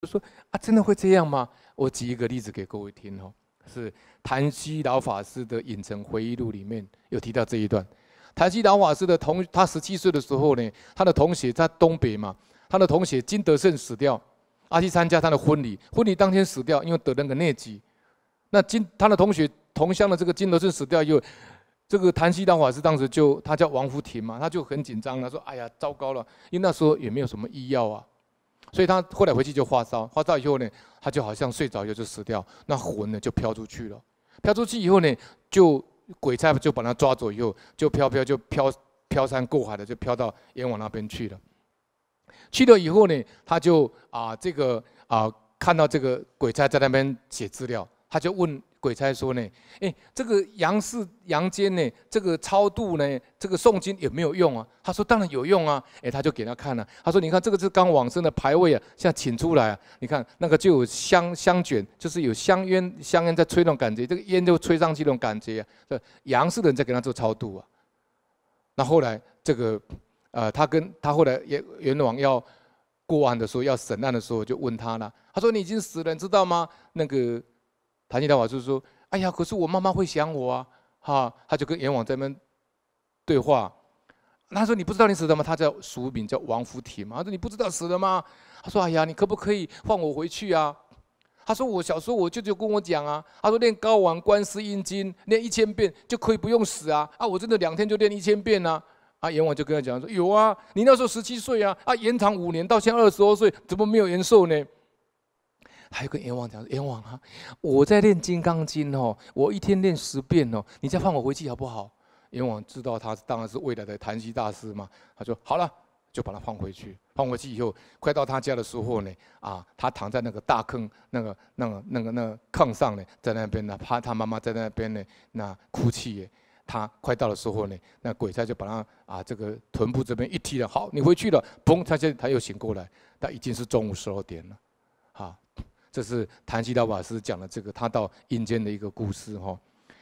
就说啊，真的会这样吗？我举一个例子给各位听哦，是昙溪老法师的《影城回忆录》里面有提到这一段。昙溪老法师的同，他十七岁的时候呢，他的同学在东北嘛，他的同学金德胜死掉，他去参加他的婚礼，婚礼当天死掉，因为得那个疟疾。那金他的同学同乡的这个金德胜死掉以后，这个昙溪老法师当时就他叫王福亭嘛，他就很紧张了，说：“哎呀，糟糕了，因为那时候也没有什么医药啊。”所以他后来回去就发烧，发烧以后呢，他就好像睡着以后就死掉，那魂呢就飘出去了。飘出去以后呢，就鬼差就把他抓走以后，就飘飘就飘飘山过海的就飘到阎王那边去了。去了以后呢，他就啊这个啊看到这个鬼差在那边写资料，他就问。鬼差说呢，诶，这个阳世阳间呢，这个超度呢，这个诵经有没有用啊？他说当然有用啊，诶，他就给他看了。他说你看这个是刚往生的牌位啊，现在请出来啊，你看那个就有香香卷，就是有香烟香烟在吹那种感觉，这个烟就吹上去那种感觉啊。这阳世的人在给他做超度啊。那后来这个呃，他跟他后来阎阎王要过案的时候，要审案的时候，就问他了。他说你已经死了，你知道吗？那个。昙溪老法师说：“哎呀，可是我妈妈会想我啊，哈！”他就跟阎王在那边对话。他说：“你不知道你死了吗？”他叫俗名叫王福田嘛。他说：“你不知道死了吗？”他说：“哎呀，你可不可以放我回去啊？”他说：“我小时候我舅舅跟我讲啊，他说练高王观世音经练一千遍就可以不用死啊！啊，我真的两天就练一千遍啊！”啊，阎王就跟他讲说：“有啊，你那时候十七岁啊，啊，延长五年到现在二十多岁，怎么没有延寿呢？”还有跟阎王讲，阎王啊，我在练《金刚经》哦，我一天练十遍哦，你再放我回去好不好？阎王知道他当然是未来的昙溪大师嘛，他说好了，就把他放回去。放回去以后，快到他家的时候呢，啊，他躺在那个大坑那个那个那个那个炕上呢，在那边呢，怕他妈妈在那边呢，那哭泣耶。他快到的时候呢，那鬼差就把他啊这个臀部这边一踢了，好，你回去了，砰，他就他又醒过来，他已经是中午十二点了，这是昙溪老法师讲的这个他到阴间的一个故事哈。